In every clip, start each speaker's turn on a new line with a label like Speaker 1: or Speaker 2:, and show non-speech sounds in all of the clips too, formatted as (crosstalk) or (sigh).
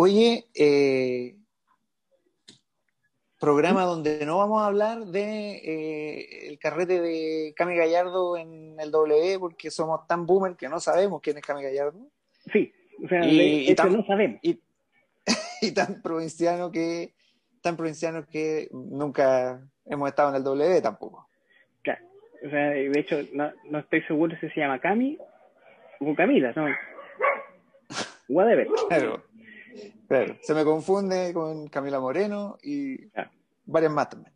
Speaker 1: Oye, eh, programa donde no vamos a hablar de eh, el carrete de Cami Gallardo en el W porque somos tan boomer que no sabemos quién es Cami Gallardo.
Speaker 2: Sí, o sea, y, tan, no sabemos. (laughs)
Speaker 1: Y, tan provinciano que tan provinciano que nunca hemos estado en el W tampoco.
Speaker 2: O sea, de hecho no, no estoy seguro si se llama Cami o Camila, ¿no? Whatever.
Speaker 1: Claro. Claro, se me confunde con Camila Moreno y varias más también.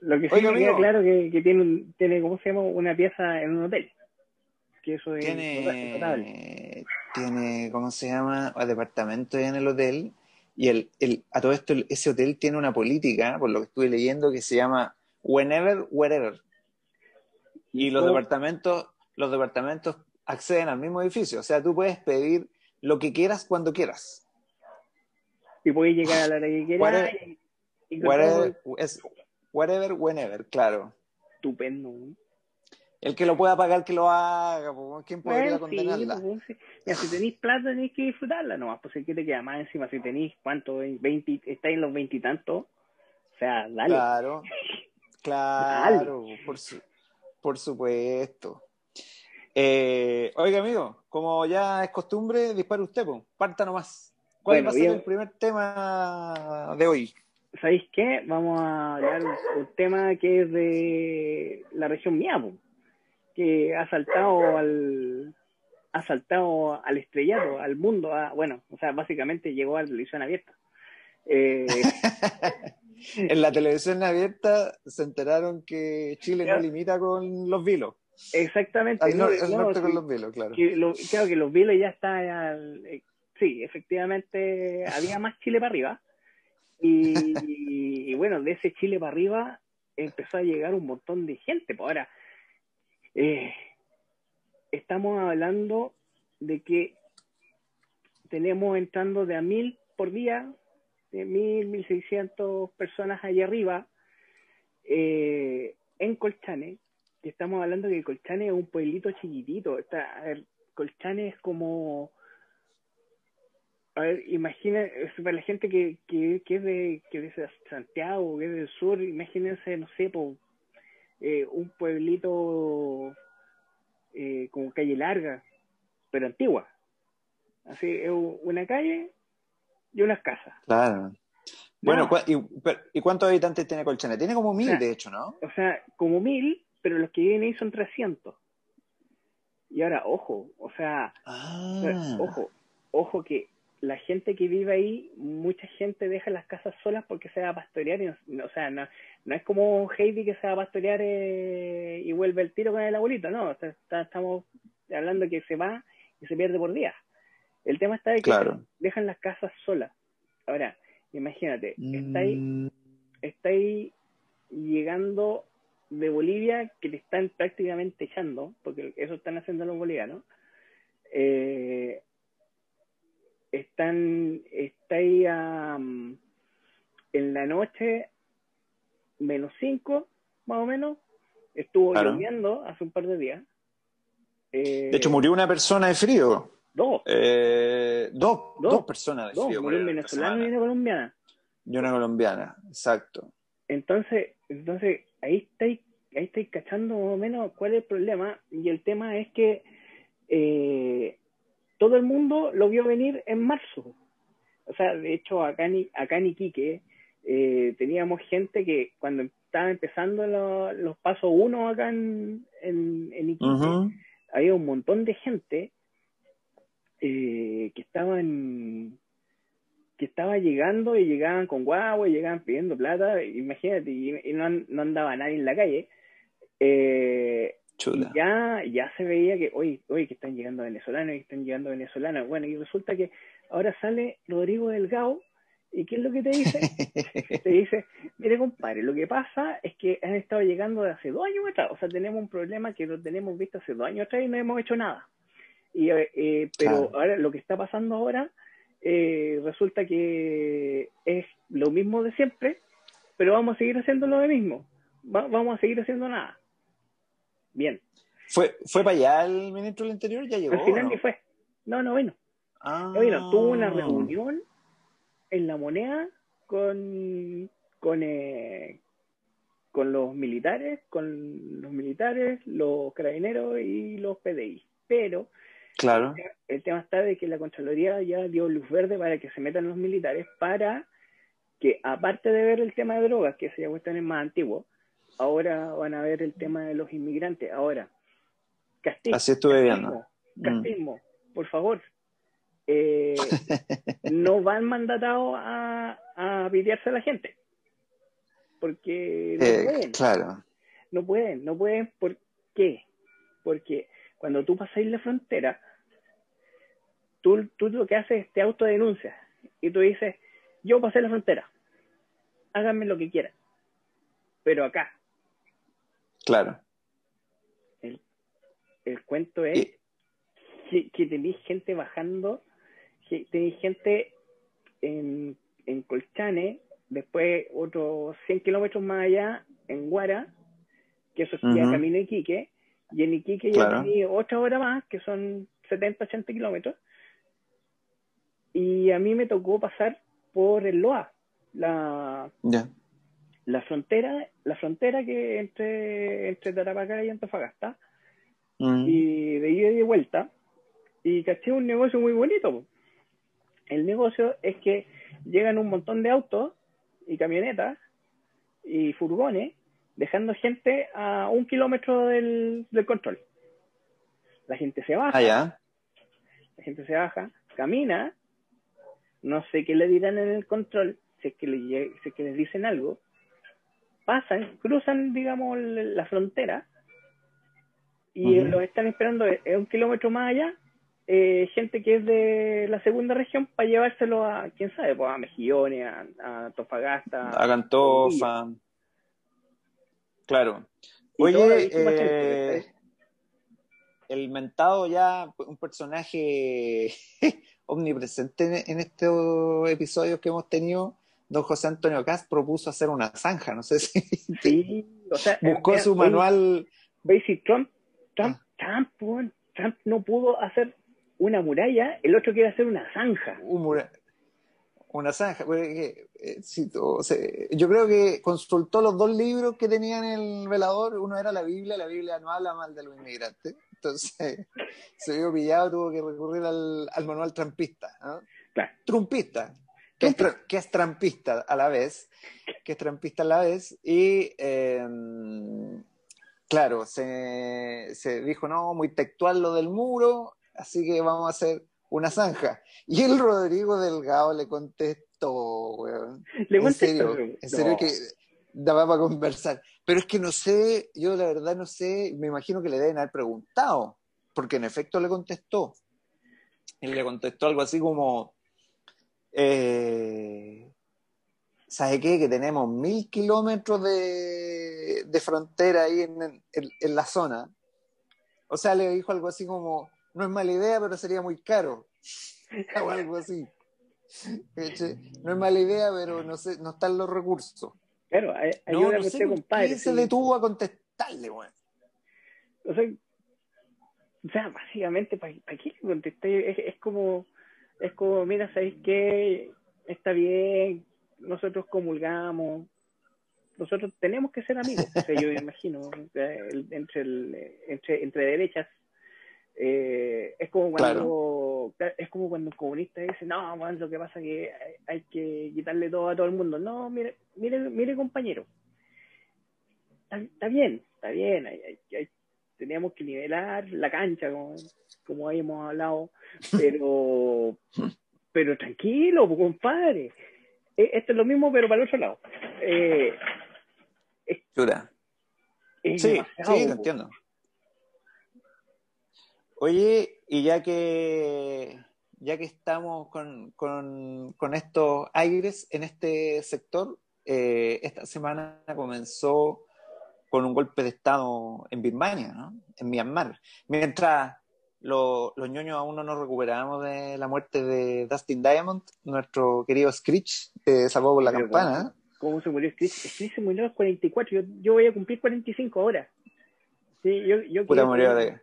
Speaker 2: Lo que sí me queda claro que, que tiene, tiene, ¿cómo se llama? Una pieza en un hotel. Que eso es
Speaker 1: tiene, tiene, ¿cómo se llama? Un departamento en el hotel. Y el, el, a todo esto, ese hotel tiene una política, por lo que estuve leyendo, que se llama Whenever, Wherever. Y los departamentos, los departamentos acceden al mismo edificio. O sea, tú puedes pedir lo que quieras cuando quieras
Speaker 2: y puedes llegar a la hora que quieras.
Speaker 1: Whatever, whatever, whenever, claro.
Speaker 2: Estupendo.
Speaker 1: El que lo pueda pagar, que lo haga. ¿Quién podría condenarla?
Speaker 2: si tenéis plata, tenéis que disfrutarla nomás. Pues el que te queda más encima. Si tenéis, ¿cuánto? 20, estáis en los veintitantos. O sea, dale.
Speaker 1: Claro. (laughs) Claro. Por, por supuesto. Eh, oiga, amigo, como ya es costumbre, dispara usted, pues. Parta nomás. ¿Cuál va a ser el primer tema de hoy?
Speaker 2: ¿Sabéis qué? Vamos a hablar un, tema que es de la región Miapo, que ha saltado al ha saltado al estrellado, al mundo, bueno, o sea, básicamente llegó a la televisión abierta. Eh, (laughs)
Speaker 1: en la televisión abierta se enteraron que Chile no limita con los vilos.
Speaker 2: Exactamente.
Speaker 1: no, con los vilos, claro.
Speaker 2: claro que los vilos ya está sí, efectivamente había más Chile para arriba. (laughs) Y, bueno, de ese Chile para arriba empezó a llegar un montón de gente. Pues ahora, eh, estamos hablando de que tenemos entrando de a mil por día, de mil, mil seiscientos personas allá arriba, eh, en Colchane, y estamos hablando que Colchane es un pueblito chiquitito. Está, a ver, Colchane es como a ver, imagina, para la gente que, que, que es de, que es de Santiago, que es del sur, imagínense, no sé, eh, un pueblito eh, como calle larga, pero antigua. Así, una calle y unas casas.
Speaker 1: Claro. Bueno, y, y, cuántos habitantes tiene Colchane? Tiene como mil, de hecho, ¿no?
Speaker 2: O sea, como mil, pero los que viven ahí son 300. Y ahora, ojo, o sea,
Speaker 1: ah.
Speaker 2: ojo, ojo que la gente que vive ahí, mucha gente deja las casas solas porque se va a pastorear. Y o sea, no, no es como Heidi que se va a pastorear eh, y vuelve el tiro con el abuelito, no. estamos hablando que se va y se pierde por día. El tema está de que dejan las casas solas. Ahora, imagínate, está ahí, mm. está ahí llegando de Bolivia que le están prácticamente echando, porque eso están haciendo los bolivianos. Eh, están, está ahí en la noche menos 5, más o menos. Estuvo lloviendo hace un par de días.
Speaker 1: de hecho, murió una persona de frío.
Speaker 2: Dos.
Speaker 1: Eh, dos, dos, personas de frío.
Speaker 2: Murió un venezolano y una colombiana.
Speaker 1: Y una colombiana, exacto.
Speaker 2: Entonces, entonces ahí estáis, ahí estáis cachando más o menos cuál es el problema. Y el tema es que eh, todo el mundo lo vio venir en marzo. O sea, de hecho, acá, acá en Iquique eh, teníamos gente que cuando estaba empezando los pasos uno acá en, en, Iquique, había un montón de gente eh, que estaban que estaba llegando y llegaban con guagua y llegaban pidiendo plata, imagínate, y, no, no, andaba nadie en la calle. Eh, ya, ya se veía que, oye, oye, que están llegando venezolanos, que están llegando venezolanos. Bueno, y resulta que ahora sale Rodrigo Delgado, ¿y qué es lo que te dice? (laughs) te dice, mire compadre, lo que pasa es que han estado llegando de hace dos años atrás, o sea, tenemos un problema que lo tenemos visto hace dos años atrás y no hemos hecho nada. Y, eh, eh, pero ahora lo que está pasando ahora eh, resulta que es lo mismo de siempre, pero vamos a seguir haciendo lo mismo. vamos a seguir haciendo nada. Bien.
Speaker 1: ¿Fue, ¿Fue para allá el ministro del Interior? ¿Ya llegó?
Speaker 2: Al final
Speaker 1: no?
Speaker 2: ni fue. No, no vino.
Speaker 1: Ah.
Speaker 2: No vino. Tuvo una reunión en la moneda con, con, eh, con los militares, con los militares, los carabineros y los PDI. Pero
Speaker 1: Claro.
Speaker 2: el tema está de que la Contraloría ya dio luz verde para que se metan los militares para que, aparte de ver el tema de drogas, que ese ya cuestión es más antiguo, ahora van a ver el tema de los inmigrantes. Ahora, castigo.
Speaker 1: Así estuve viendo.
Speaker 2: Castismo,
Speaker 1: Mm.
Speaker 2: por favor. (laughs) Eh, no van mandatados a, a pitearse a la gente. Porque no
Speaker 1: Eh,
Speaker 2: pueden,
Speaker 1: claro.
Speaker 2: no pueden, no pueden. ¿Por qué? Porque cuando tú pasas la frontera, tú, tú lo que haces es te autodenuncias y tú dices, yo pasé la frontera, háganme lo que quieran, pero acá,
Speaker 1: Claro.
Speaker 2: el cuento es
Speaker 1: Y-
Speaker 2: que, que tenéis gente bajando, que tenéis gente en, en Colchane, después otros 100 kilómetros más allá, en Guara, que eso es ya
Speaker 1: Ujú.
Speaker 2: camino Iquique, y en Iquique ya
Speaker 1: Claro.
Speaker 2: tenéis otra hora más, que son 70, 80 kilómetros, y a mí me tocó pasar por el Loa, la,
Speaker 1: Ya.
Speaker 2: la frontera, la frontera que entre, entre Tarapacá y Antofagasta,
Speaker 1: Mm.
Speaker 2: y de ida y de vuelta y caché un negocio muy bonito. El negocio es que llegan un montón de autos y camionetas y furgones dejando gente a un kilómetro del, del control. La gente se baja,
Speaker 1: Ah, ya.
Speaker 2: la gente se baja, camina, no sé qué le dirán en el control, si es que, le, si es que les dicen algo, pasan, cruzan, digamos, la frontera y
Speaker 1: Ujú.
Speaker 2: los están esperando eh, un kilómetro más allá, eh, gente que es de la segunda región para llevárselo a, quién sabe, pues a Mejillones, a, a Tofagasta.
Speaker 1: A Cantofa. Claro.
Speaker 2: Y
Speaker 1: Oye, eh, el mentado ya, un personaje (laughs) omnipresente en, estos episodios que hemos tenido, don José Antonio Cast propuso hacer una zanja, no sé (laughs) si
Speaker 2: Sí, o sea,
Speaker 1: buscó
Speaker 2: mira,
Speaker 1: su manual.
Speaker 2: ¿Veis si Trump, Trump,
Speaker 1: Ah.
Speaker 2: Trump, weón, Trump no pudo hacer una muralla, el otro quiere hacer una zanja.
Speaker 1: un una zanja. porque, eh, sí, o sea, yo creo que consultó los dos libros que tenía en el velador. Uno era la Biblia, la Biblia no habla mal de los inmigrantes. Entonces (laughs) se vio pillado, tuvo que recurrir al, al manual trampista, ¿no?
Speaker 2: Claro.
Speaker 1: Trumpista, que es, tra- que es trampista a la vez, que es trampista a la vez. Y eh, claro, se, se dijo, no, muy textual lo del muro, así que vamos a hacer una zanja. Y el Rodrigo Delgado le contestó, weón.
Speaker 2: Le
Speaker 1: En serio, en serio que daba para conversar. Pero es que no sé, yo la verdad no sé, me imagino que le deben haber preguntado, porque en efecto le contestó. Y le contestó algo así como, eh, ¿sabe qué? Que tenemos mil kilómetros de, de frontera ahí en, en- en la zona. O sea, le dijo algo así como, no es mala idea, pero sería muy caro. (laughs) o algo así. No es mala idea, pero no sé, no están los recursos.
Speaker 2: Claro, ay-
Speaker 1: No,
Speaker 2: ayúdame
Speaker 1: no sé
Speaker 2: compadre.
Speaker 1: qué se detuvo a contestarle, weón.
Speaker 2: O sea, o sea, básicamente, ¿para qué le contesté? Es, es como, es como, mira, ¿sabéis qué? Está bien, nosotros comulgamos, nosotros tenemos que ser amigos, o sea, yo me imagino, (laughs) o sea, el- entre, el, entre, entre derechas. Eh, es como cuando es como cuando un comunista dice no man, lo que pasa es que hay, que quitarle todo a todo el mundo no mire mire mire compañero está, está bien está bien hay, hay- hay- teníamos que nivelar la cancha como, como habíamos hablado (laughs) pero pero tranquilo pues, compadre Eh, esto es lo mismo pero para el otro lado eh,
Speaker 1: Chura.
Speaker 2: es
Speaker 1: Sí, sí,
Speaker 2: po.
Speaker 1: entiendo. Oye, y ya que ya que estamos con, con, con estos aires en este sector, eh, esta semana comenzó con un golpe de Estado en Birmania, ¿no? En Myanmar. Mientras lo- los ñoños aún no nos recuperamos de la muerte de Dustin Diamond, nuestro querido Screech, que salvó por la
Speaker 2: Pero,
Speaker 1: campana.
Speaker 2: ¿Cómo se murió Screech? Screech se murió a los 44. Yo, yo voy a cumplir 45 ahora. Sí, yo, yo
Speaker 1: Puta, murió de...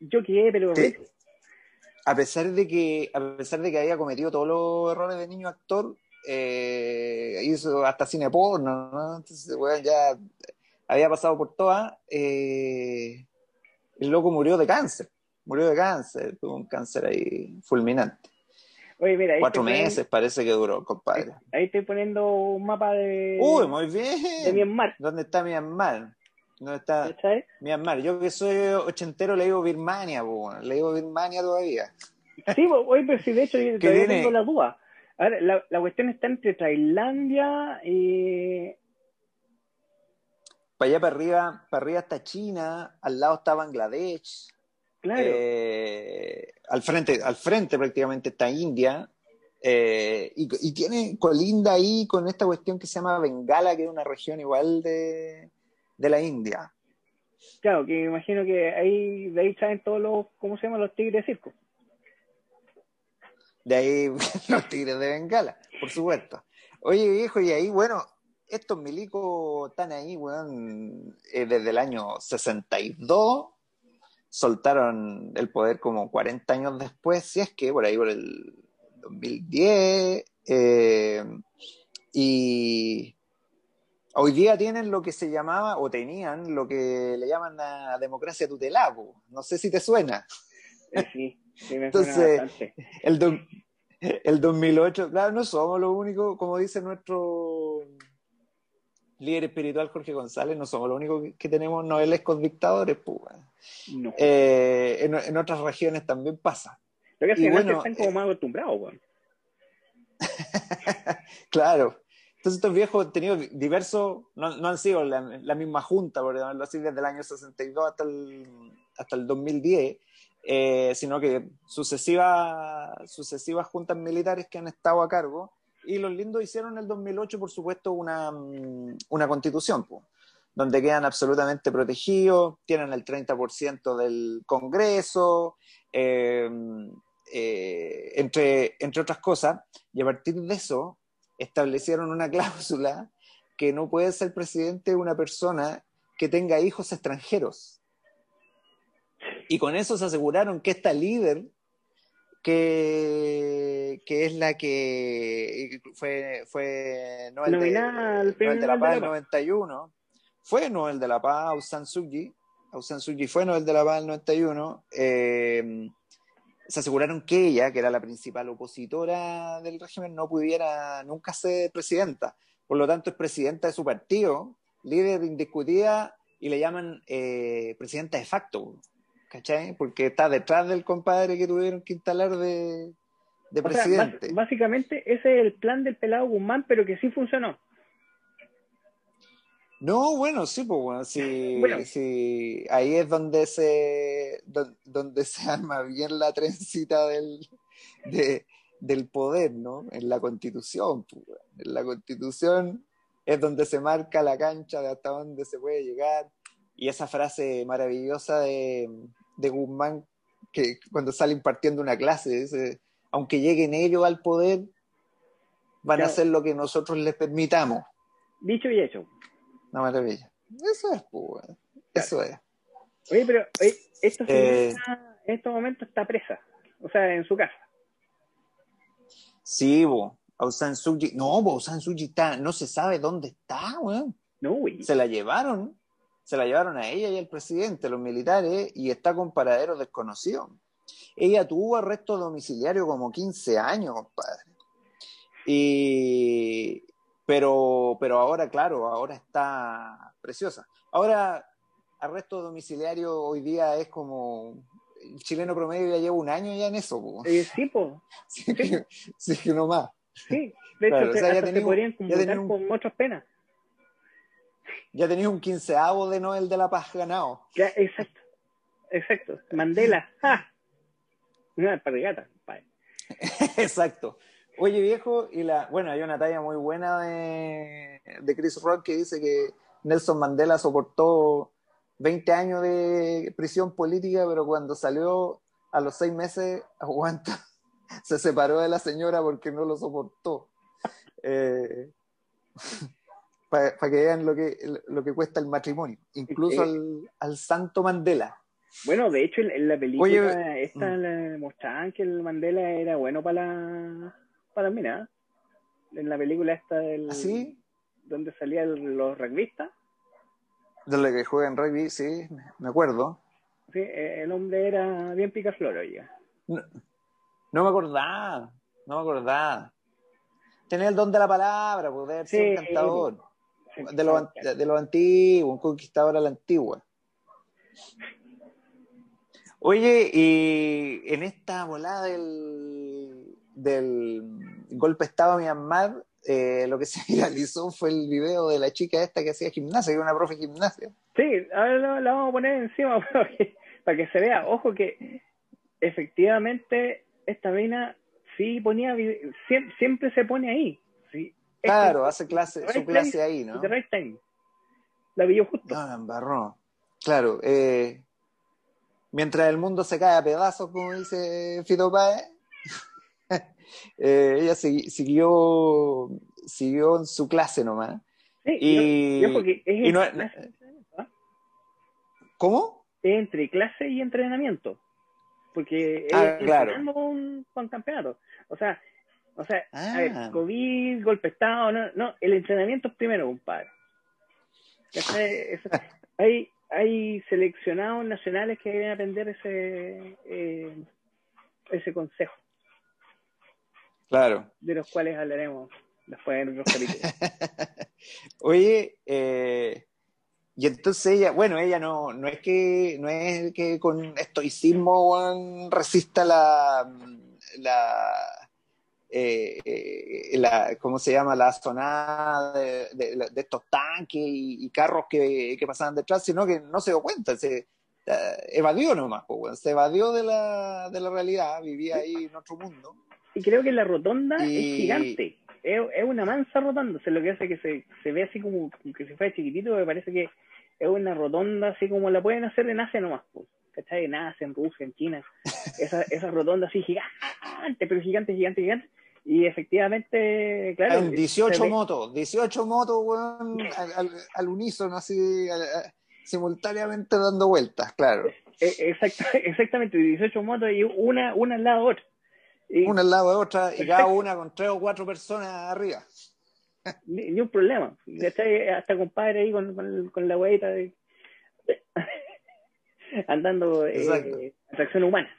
Speaker 2: yo quedé, pero
Speaker 1: Sí. A pesar de que, a pesar de que había cometido todos los errores de niño actor, eh, hizo hasta cine porno, ¿no? Entonces, weón, ya había pasado por todas. eh, el loco murió de cáncer, murió de cáncer, tuvo un cáncer ahí fulminante.
Speaker 2: Oye, mira, ahí
Speaker 1: Cuatro
Speaker 2: poniendo-
Speaker 1: meses parece que duró, compadre.
Speaker 2: Ahí estoy poniendo un mapa de,
Speaker 1: Uy, muy
Speaker 2: de
Speaker 1: bien.
Speaker 2: Myanmar,
Speaker 1: ¿Dónde está Myanmar? ¿Dónde está
Speaker 2: ¿cachai?
Speaker 1: Myanmar? Yo que soy ochentero le digo Birmania, weón. le digo Birmania todavía.
Speaker 2: Sí, oye, pero sí, de hecho, yo (laughs) todavía
Speaker 1: viene?
Speaker 2: tengo la duda. A ver, la, la cuestión está entre Tailandia y...
Speaker 1: Para allá para arriba, para arriba está China, al lado está Bangladesh,
Speaker 2: Claro,
Speaker 1: eh, al frente, al frente prácticamente está India, eh, y, y tiene colinda ahí con esta cuestión que se llama Bengala, que es una región igual de, de la India.
Speaker 2: claro, que me imagino que ahí, de ahí salen todos los, ¿cómo se llaman? Los tigres de circo.
Speaker 1: De ahí (laughs) los tigres de Bengala, por supuesto. Oye, viejo, y ahí, bueno, estos milicos están ahí, weón, eh, desde el año 62, soltaron el poder como 40 años después, si es que por ahí por el 2010, eh, y hoy día tienen lo que se llamaba, o tenían lo que le llaman la democracia tutelada, po. no sé si te suena.
Speaker 2: Eh, sí, sí me
Speaker 1: Entonces,
Speaker 2: suena bastante.
Speaker 1: El, do- el 2008, claro, no somos los únicos, como dice nuestro líder espiritual Jorge González, no somos los únicos que, tenemos novelescos dictadores, pues. weón.
Speaker 2: No.
Speaker 1: Eh, en, en otras regiones también pasa.
Speaker 2: Lo que
Speaker 1: bueno,
Speaker 2: están como
Speaker 1: eh,
Speaker 2: más acostumbrados. (laughs)
Speaker 1: Claro. Entonces estos viejos han tenido diversos, no, no han sido la, la misma junta, por llamarlo así, desde el año 62 hasta el, hasta el 2010, eh, sino que sucesivas, sucesivas juntas militares que han estado a cargo. Y los lindos hicieron en el 2008, por supuesto, una, mm, una constitución, po, donde quedan absolutamente protegidos, tienen el 30% del Congreso, eh, eh, entre, entre otras cosas, y a partir de eso establecieron una (laughs) cláusula que no puede ser presidente una persona que tenga hijos extranjeros. Y con eso se aseguraron que esta líder, que, que es la que fue, fue Nobel, de, Nobel de la Paz
Speaker 2: de
Speaker 1: en
Speaker 2: la Paz.
Speaker 1: 91, fue Nobel de la Paz, Aung San Suu Kyi, Aung San Suu Kyi fue Nobel de la Paz en el 91, eh, se aseguraron que ella, que era la principal opositora del régimen, no pudiera nunca ser presidenta. Por lo tanto, es presidenta de su partido, líder indiscutida, y le llaman eh, presidenta de facto, ¿cachai? Porque está detrás del compadre que tuvieron que instalar de, de
Speaker 2: O sea,
Speaker 1: presidente.
Speaker 2: básicamente ese es el plan del pelado Guzmán, pero que sí funcionó.
Speaker 1: No, bueno, sí, pues bueno, sí,
Speaker 2: Bueno.
Speaker 1: sí, ahí es donde se, don- donde se (laughs) arma bien la trencita del, de- del poder, ¿no? En la constitución, pues, en la constitución es donde se marca la cancha de hasta dónde se puede llegar, y esa frase maravillosa de, de Guzmán, que cuando sale impartiendo una clase, dice, aunque lleguen ellos al poder, van a hacer lo que nosotros les permitamos.
Speaker 2: Dicho y hecho.
Speaker 1: Una maravilla. Eso es, pues. Eso es.
Speaker 2: Oye, pero oye, esta
Speaker 1: Eh.
Speaker 2: señora en estos momentos está presa. O sea, en su casa.
Speaker 1: Sí, bo. Aung San Suu Kyi. No, bo, San Suu Kyi está, no se sabe dónde está, weón.
Speaker 2: No, güey.
Speaker 1: Se la llevaron. Se la llevaron a ella y al presidente, los militares, y está con paraderos desconocidos. Ella tuvo arresto domiciliario como 15 años, compadre. Y, pero, pero ahora, claro, ahora está preciosa. Ahora, arresto domiciliario hoy día es como, el chileno promedio ya lleva un año ya en eso, po.
Speaker 2: Eh, sí, po. (laughs)
Speaker 1: Sí, que, sí, que no más.
Speaker 2: Sí. De hecho,
Speaker 1: Claro, o
Speaker 2: se,
Speaker 1: sea, ya
Speaker 2: hasta se podrían
Speaker 1: un-
Speaker 2: con otras penas.
Speaker 1: Ya tenías un quinceavo de Noel de la Paz ganado.
Speaker 2: Ya, exacto. Exacto. Mandela. (laughs) ¡Ja! Una parregata.
Speaker 1: Exacto. Oye, viejo, y la, bueno, hay una talla muy buena de, de Chris Rock que dice que Nelson Mandela soportó 20 años de prisión política, pero cuando salió a los seis meses, (laughs) aguanta, se separó de la señora porque no lo soportó. Eh, (laughs) para que vean lo que, lo que cuesta el matrimonio, incluso al, al santo Mandela.
Speaker 2: Bueno, de hecho, en, la película esta mm. mostraban que el Mandela era bueno para la, para mira. En la película esta del... ¿Ah, donde salían los rugbyistas.
Speaker 1: De lo que juega en rugby, sí, me acuerdo.
Speaker 2: Sí, e, el hombre era bien picaflor, oiga.
Speaker 1: No, no me acordaba, no me acordaba. Tenía el don de la palabra, poder ser un cantador. de, lo, de, lo antiguo, un conquistador a la antigua. Oye, y en esta volada del, del golpe de Estado a Myanmar, eh, lo que se (laughs) viralizó fue el video de la chica esta que hacía gimnasia, que era una profe de gimnasia.
Speaker 2: Sí, ahora la vamos a poner encima (laughs) para que, se vea. Ojo que efectivamente esta mina sí ponía, siempre, se pone ahí. Sí.
Speaker 1: Claro, hace clase, su clase ahí, ¿no?
Speaker 2: La vio justo.
Speaker 1: No, embarró. Claro, eh, mientras el mundo se cae a pedazos, como dice Fito Páez, eh, ella siguió, siguió en su clase nomás.
Speaker 2: y,
Speaker 1: ¿Cómo?
Speaker 2: Entre clase y entrenamiento. Porque
Speaker 1: ah, claro.
Speaker 2: un, campeonato. O sea, o sea,
Speaker 1: ah.
Speaker 2: COVID, golpe Estado, no, no, el entrenamiento es primero, compadre. (laughs) hay, hay seleccionados nacionales que deben aprender ese, eh, ese consejo.
Speaker 1: Claro.
Speaker 2: De los cuales hablaremos después en otros capítulos. (laughs)
Speaker 1: Oye, eh, y entonces ella, bueno, ella no, no es que, no es que con estoicismo resista la, la, eh, la, ¿cómo se llama? La zona de, de, estos tanques y, carros que, que, pasaban detrás, sino que no se dio cuenta, se eh, evadió nomás, se evadió de la, de la realidad, vivía ahí en otro mundo
Speaker 2: y creo que la rotonda es gigante. Es, una mansa rotonda. O lo que hace que se, se ve así como, que se fuera chiquitito, me parece que es una rotonda así como la pueden hacer en Asia nomás. Pues. ¿Cachai? En Asia, en Rusia, en China. (laughs) Esa, esa rotonda así gigante, pero gigante, gigante, gigante. Y efectivamente, claro.
Speaker 1: 18 motos, 18 motos, weón, al, al, unísono, así, simultáneamente dando vueltas, claro.
Speaker 2: E, (laughs) exactamente, 18 motos y una, una al lado de otra
Speaker 1: una al lado de otra y cada una con tres o cuatro personas arriba.
Speaker 2: Ni, un problema. Hasta compadre ahí con, con, la huevita de... (laughs) andando eh, atracción humana.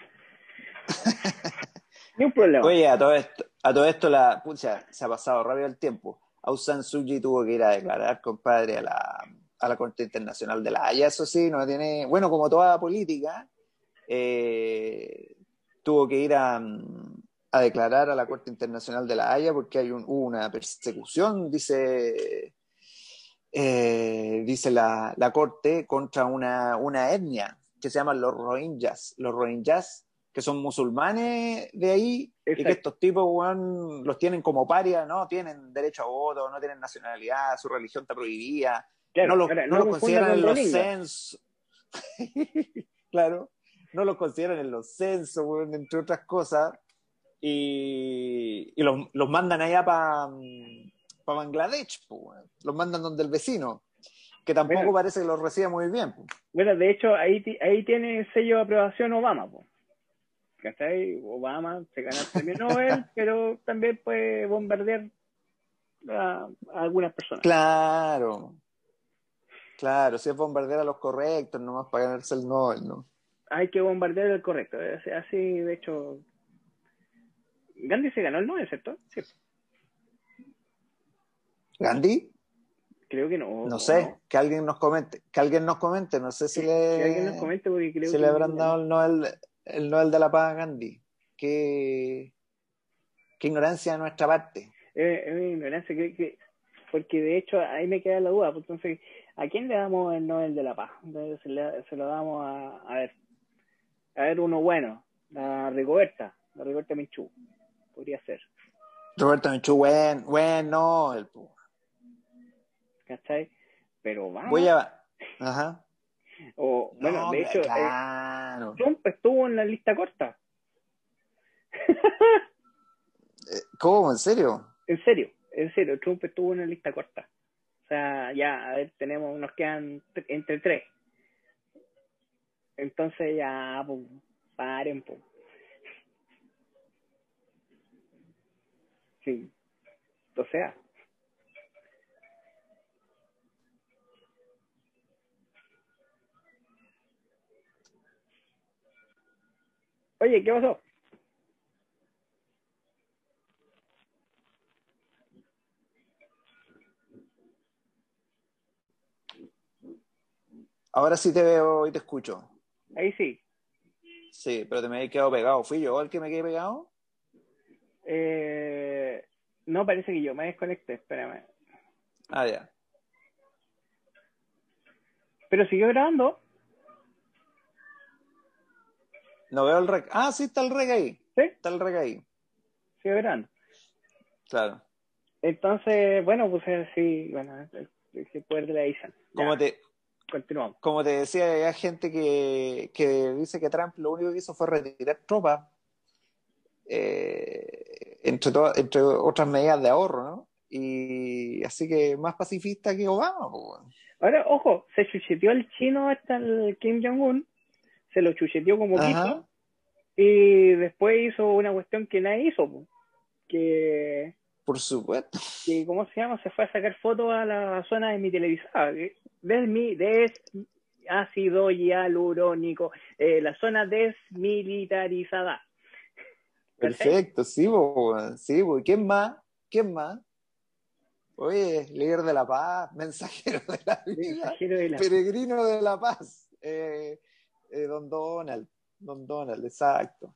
Speaker 2: Ni un problema.
Speaker 1: Oye, a todo esto, a todo esto la pucha, se ha pasado rápido el tiempo. Aung Suji tuvo que ir a declarar, compadre, a la, a la Corte Internacional de la Haya, eso sí, no tiene, bueno, como toda política, eh, tuvo que ir a, a, declarar a la Corte Internacional de la Haya porque hay una persecución, dice, eh, dice la, la, Corte, contra una, una, etnia que se llaman los Rohingyas. Los Rohingyas, que son musulmanes de ahí, y que estos tipos los tienen como paria, no tienen derecho a voto, no tienen nacionalidad, su religión está prohibida, no los, no los consideran en los censos. (laughs) claro no los consideran en los censos, entre otras cosas, y, y los, los, mandan allá para pa Bangladesh, los mandan donde el vecino, que tampoco parece que los reciba muy bien.
Speaker 2: Bueno, de hecho, ahí, ahí tiene el sello de aprobación Obama. ¿Cachai? Obama se gana el premio Nobel, (laughs) pero también puede bombardear a, algunas personas.
Speaker 1: Claro. Claro, si es bombardear a los correctos, nomás para ganarse el Nobel, ¿no?
Speaker 2: Hay que bombardear el correcto. Así, de hecho, Gandhi se ganó el 9, ¿cierto? Sí.
Speaker 1: ¿Gandhi?
Speaker 2: Creo que no.
Speaker 1: No sé, que alguien nos comente, que alguien nos comente, no sé si le,
Speaker 2: que alguien nos comente porque creo
Speaker 1: si le habrán dado el Nobel, el Nobel de la Paz a Gandhi. Qué, qué ignorancia de nuestra parte.
Speaker 2: Es ignorancia, que, que, porque de hecho ahí me queda la duda, pues, entonces, ¿a quién le damos el Nobel de la Paz? Entonces, se, se lo damos a, a ver, a ver uno bueno, la Rigoberta, la Rigoberta Menchú, podría ser.
Speaker 1: Roberto Menchú, buen, bueno, el
Speaker 2: ¿Cachai? Pero vamos.
Speaker 1: Voy a. Ajá.
Speaker 2: O, bueno, de hecho, eh, Trump estuvo en la lista corta.
Speaker 1: Eh, ¿Cómo? ¿En serio?
Speaker 2: En serio, en serio, Trump estuvo en la lista corta. O sea, ya, a ver, tenemos, nos quedan entre tres. Entonces ya, pues, paren, pues. Sí. O sea. Oye, ¿qué pasó?
Speaker 1: Ahora sí te veo y te escucho.
Speaker 2: Ahí sí.
Speaker 1: Sí, pero te me he quedado pegado. ¿Fui yo el que me quedé pegado?
Speaker 2: Eh, no, parece que yo me desconecté, espérame.
Speaker 1: Ah, ya.
Speaker 2: Pero siguió grabando.
Speaker 1: No veo el rec. Ah, sí, está el rec ahí.
Speaker 2: ¿Sí?
Speaker 1: Está el rec ahí.
Speaker 2: Sigue grabando.
Speaker 1: Claro.
Speaker 2: Entonces, bueno, pues eh, sí, bueno, el poder de la ISAN.
Speaker 1: Como te,
Speaker 2: Continuamos.
Speaker 1: como te decía, hay gente que, que dice que Trump lo único que hizo fue retirar tropas, eh, entre, entre otras medidas de ahorro, ¿no? Y así que más pacifista que Obama, pues.
Speaker 2: Ahora, ojo, se chucheteó el chino hasta el Kim Jong-un, se lo chucheteó como
Speaker 1: Ajá.
Speaker 2: quiso, y después hizo una cuestión que nadie hizo, que,
Speaker 1: Por supuesto.
Speaker 2: que, ¿cómo se llama? Se fue a sacar fotos a la zona desmilitarizada, que- desmi, des, ácido hialurónico, eh, la zona desmilitarizada. (laughs)
Speaker 1: Perfecto, sí, bueno. sí, pues. ¿Quién más? ¿Quién más? Oye, líder de la paz, (laughs) mensajero de la vida,
Speaker 2: Mensajero de la-
Speaker 1: peregrino de la paz, eh, eh, Don Donald, Don Donald, exacto.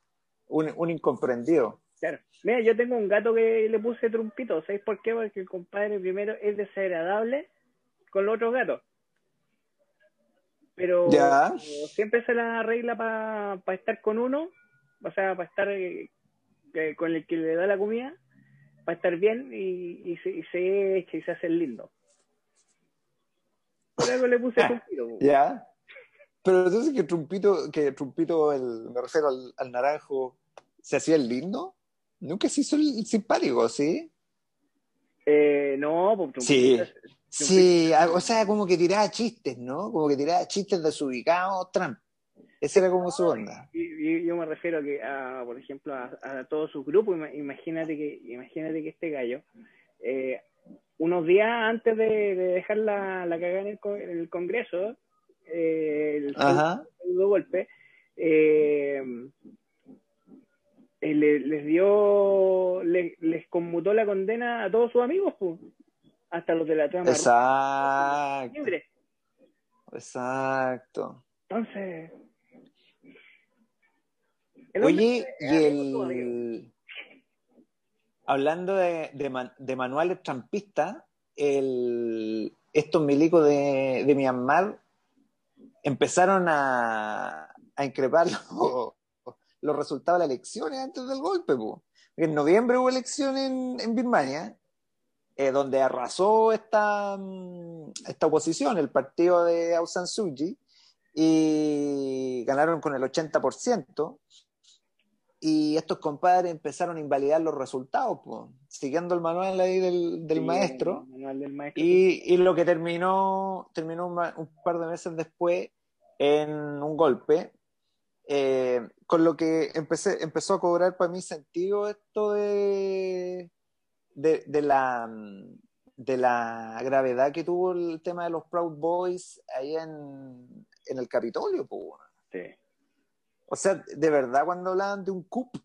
Speaker 1: Un, un incomprendido.
Speaker 2: Claro. Mira, yo tengo un gato que le puse trumpito. ¿Sabéis por qué? Porque el compadre primero es desagradable con los otros gatos. Pero
Speaker 1: Ya.
Speaker 2: siempre se la arregla para estar con uno, o sea, para estar eh, que- con el que le da la comida, para estar bien y, y se, y se echa y se hace el lindo. Por algo le puse (laughs) trumpito. po.
Speaker 1: ¿Ya? Pero entonces que Trumpito, que Trumpito, el, me refiero al, al naranjo, se hacía el lindo. Nunca se hizo el simpático, ¿sí?
Speaker 2: Eh, no, trumpito
Speaker 1: Sí. Sí, a- o sea, como que tiraba chistes, ¿no? Como que tiraba chistes desubicados Trump. Esa era como su onda.
Speaker 2: Y, y yo me refiero que a, por ejemplo, a, a todo su grupo, Ima- imagínate que, imagínate que este gallo, eh, unos días antes de, de dejar la, la cagada en el, en el Congreso, eh, el segundo golpe, eh, eh, le- les dio, le- les conmutó la condena a todos sus amigos, pues, hasta los de la trama
Speaker 1: Exacto.
Speaker 2: libre.
Speaker 1: Exacto.
Speaker 2: Entonces, el
Speaker 1: Oye, y el. Hablando de, de, man- de manuales trampistas, el, estos milicos de, de Myanmar empezaron a, a increpar (laughs) los, los resultados de las elecciones antes del golpe. po. En noviembre hubo elecciones en, en Birmania, eh, donde arrasó esta, mm, esta oposición, el partido de Aung San Suu Kyi, y ganaron con el 80%. Y estos compadres empezaron a invalidar los resultados, po, siguiendo el manual ahí del, del
Speaker 2: Sí,
Speaker 1: maestro.
Speaker 2: manual del maestro.
Speaker 1: Y, y lo que terminó, terminó un, un par de meses después en un golpe, eh, con lo que empecé, empezó a cobrar para mí sentido esto de, de, de la, de la gravedad que tuvo el tema de los Proud Boys ahí en, en el Capitolio.
Speaker 2: Sí.
Speaker 1: O sea, de verdad cuando hablaban de un CUP,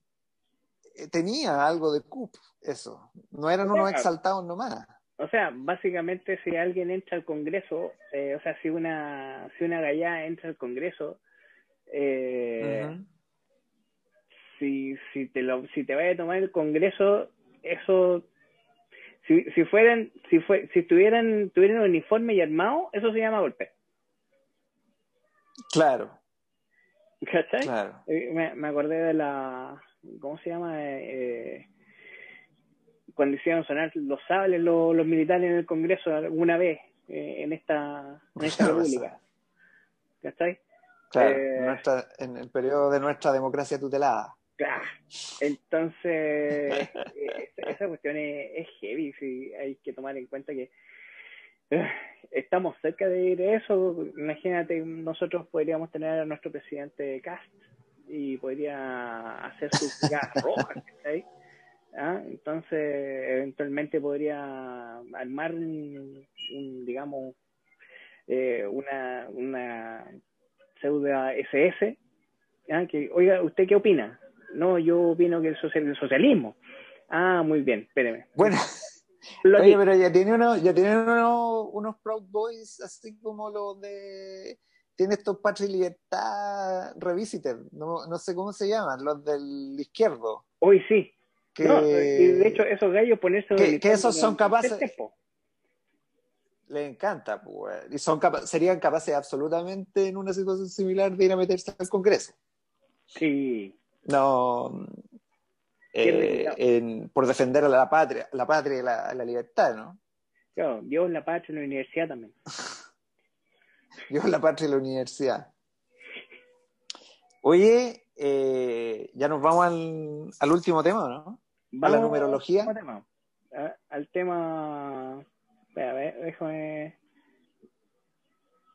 Speaker 1: eh, tenía algo de CUP, eso. No eran unos exaltados nomás.
Speaker 2: O sea, básicamente si alguien entra al Congreso, eh, o sea, si una si una gallá entra al Congreso, eh, si si te lo si te vaya a tomar el Congreso, eso si si fueran si fue si estuvieran tuvieran uniforme y armado, eso se llama golpe.
Speaker 1: Claro,
Speaker 2: ¿Cachai?
Speaker 1: claro.
Speaker 2: Eh, me, me acordé de la ¿cómo se llama? Eh, eh, cuando hicieron sonar los sables los, los militares en el Congreso alguna vez eh, en esta en esta república. ¿Cachai?
Speaker 1: Claro,
Speaker 2: Eh,
Speaker 1: nuestra- en el periodo de nuestra democracia tutelada.
Speaker 2: Ah, Entonces, (laughs) eh, esa, esa cuestión es, es heavy, sí, hay que tomar en cuenta que estamos cerca de ir a eso. Imagínate, nosotros podríamos tener a nuestro presidente Cast y podría hacer sus (laughs) gas rojas. ¿Ah? Entonces, eventualmente podría armar un, digamos, eh, una, una pseudo SS. Que, oiga, ¿usted qué opina? No, yo opino que el, socialismo. Ah, muy bien, espéreme.
Speaker 1: Bueno. (laughs) Oye, pero ya tiene uno, ya tiene uno, unos Proud Boys así como los de tiene estos Patria y Libertad Revisited, no, no sé cómo se llaman, los del izquierdo.
Speaker 2: Hoy sí. Que, de hecho, esos gallos ponerse.
Speaker 1: Que, que esos son capaces. Le encanta, pues. Y son serían capaces absolutamente en una situación similar de ir a meterse al Congreso.
Speaker 2: Sí.
Speaker 1: No. Eh, por defender a la patria, la patria y la, la libertad, ¿no?
Speaker 2: Claro, Dios, la patria y la universidad también. (laughs)
Speaker 1: Dios, la patria y la universidad. Oye, eh, ya nos vamos al, al último tema, ¿no? a la numerología.
Speaker 2: Al tema. Al tema. a ver, déjame.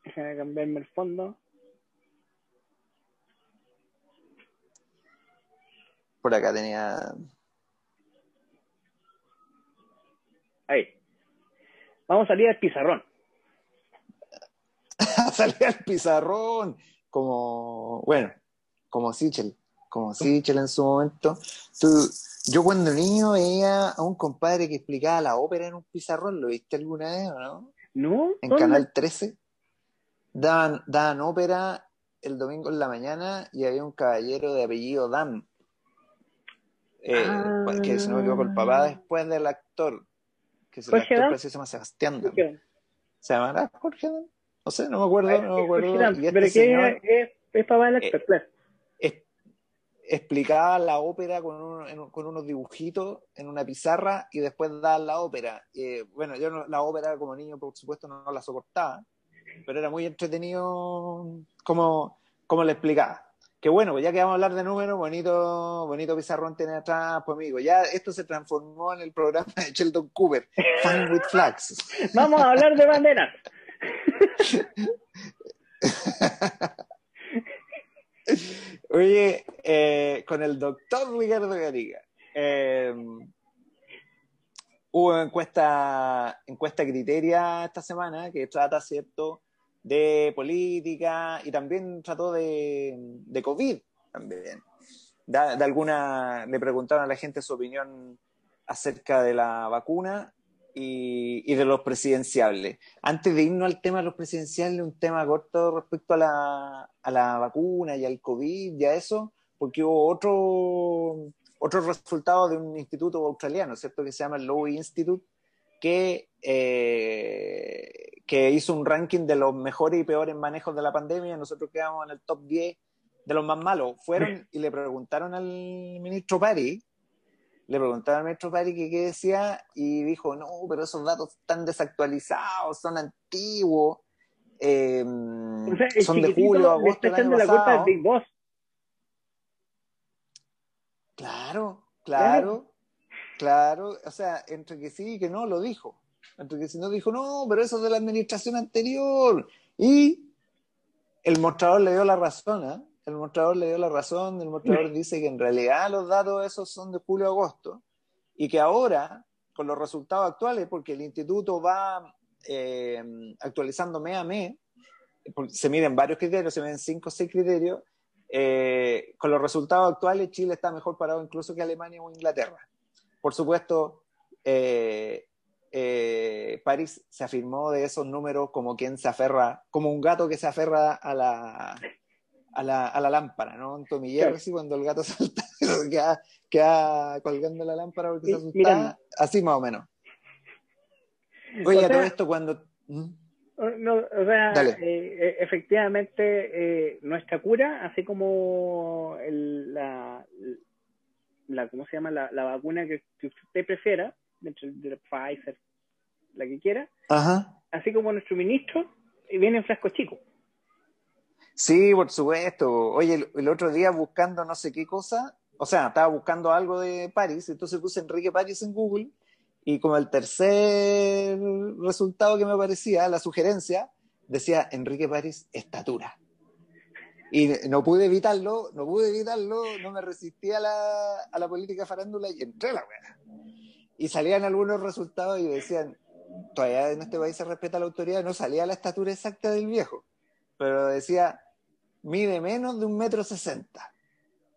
Speaker 2: Déjame cambiarme el fondo.
Speaker 1: Por acá tenía.
Speaker 2: Ahí. Vamos a salir al pizarrón. (laughs)
Speaker 1: salir al pizarrón. Como, bueno, como Sichel. Como Sichel en su momento. Tú, yo cuando niño veía a un compadre que explicaba la ópera en un pizarrón. ¿Lo viste alguna vez o no?
Speaker 2: No.
Speaker 1: En Canal 13. Daban, daban ópera el domingo en la mañana y había un caballero de apellido Dam eh, que si no me equivoco, el papá ah. después del actor, que se el actor se llama Sebastián. ¿Se llamará Jorge? No sé, no me acuerdo, no me acuerdo.
Speaker 2: Y este ¿Pero señor, es, es, papá del actor,
Speaker 1: eh, explicaba la ópera con, con, unos dibujitos en una pizarra y después daba la ópera. Eh, bueno, yo no, la ópera como niño, por supuesto, no, la soportaba, pero era muy entretenido como, como le explicaba. Que bueno, pues ya que vamos a hablar de números, bonito, bonito pizarrón tiene atrás, pues amigo. Ya esto se transformó en el programa de Sheldon Cooper, Fun with Flags. (laughs)
Speaker 2: Vamos a hablar de banderas. (laughs)
Speaker 1: Oye, eh, con el doctor Ricardo Gariga. Eh, hubo encuesta, encuesta criteria esta semana que trata, ¿cierto?, de política y también trató de, de COVID también. De, alguna, le preguntaron a la gente su opinión acerca de la vacuna y, y, de los presidenciables. Antes de irnos al tema de los presidenciales, un tema corto respecto a la, a la vacuna y al COVID y a eso, porque hubo otro, otro resultado de un instituto australiano, ¿cierto? Que se llama el Lowy Institute, que eh, que hizo un ranking de los mejores y peores manejos de la pandemia. Nosotros quedamos en el top 10 de los más malos. Fueron y le preguntaron al ministro Pari, le preguntaron al ministro Pari qué decía y dijo, no, pero esos datos están desactualizados, son antiguos, eh, son de julio, agosto del año pasado. Big Boss. Claro, claro, claro, o sea, entre que sí y que no, lo dijo. Entonces, si no dijo, no, pero eso es de la administración anterior. Y el mostrador le dio la razón, ¿eh? El mostrador le dio la razón, el mostrador dice que en realidad los datos esos son de julio a agosto y que ahora, con los resultados actuales, porque el instituto va eh, actualizando mes a mes, se miden varios criterios, se miden cinco o seis criterios, eh, con los resultados actuales Chile está mejor parado incluso que Alemania o Inglaterra. Por supuesto, eh, eh, París se afirmó de esos números como quien se aferra, como un gato que se aferra a la, a la, a la lámpara, ¿no? Un tomillero así cuando el gato (laughs) salta, queda, queda colgando la lámpara porque se así más o menos. Oye, todo esto cuando...
Speaker 2: ¿Mm? No, o sea, eh, eh, efectivamente, eh, nuestra cura, así como el, la, la, ¿cómo se llama? La, la vacuna que, que usted prefiera, de Pfizer, la que quiera, así como nuestro ministro, viene en frasco chico.
Speaker 1: Sí, por supuesto. Oye, el, otro día buscando no sé qué cosa, o sea, estaba buscando algo de París, entonces puse Enrique París en Google Y como el tercer resultado que me aparecía, la sugerencia, decía Enrique París, estatura. Y no pude evitarlo, no pude evitarlo, no me resistí a la, a la política farándula y entré a la weá. Y salían algunos resultados y decían, todavía en este país se respeta la autoridad, no salía la estatura exacta del viejo, pero decía, mide menos de un metro sesenta.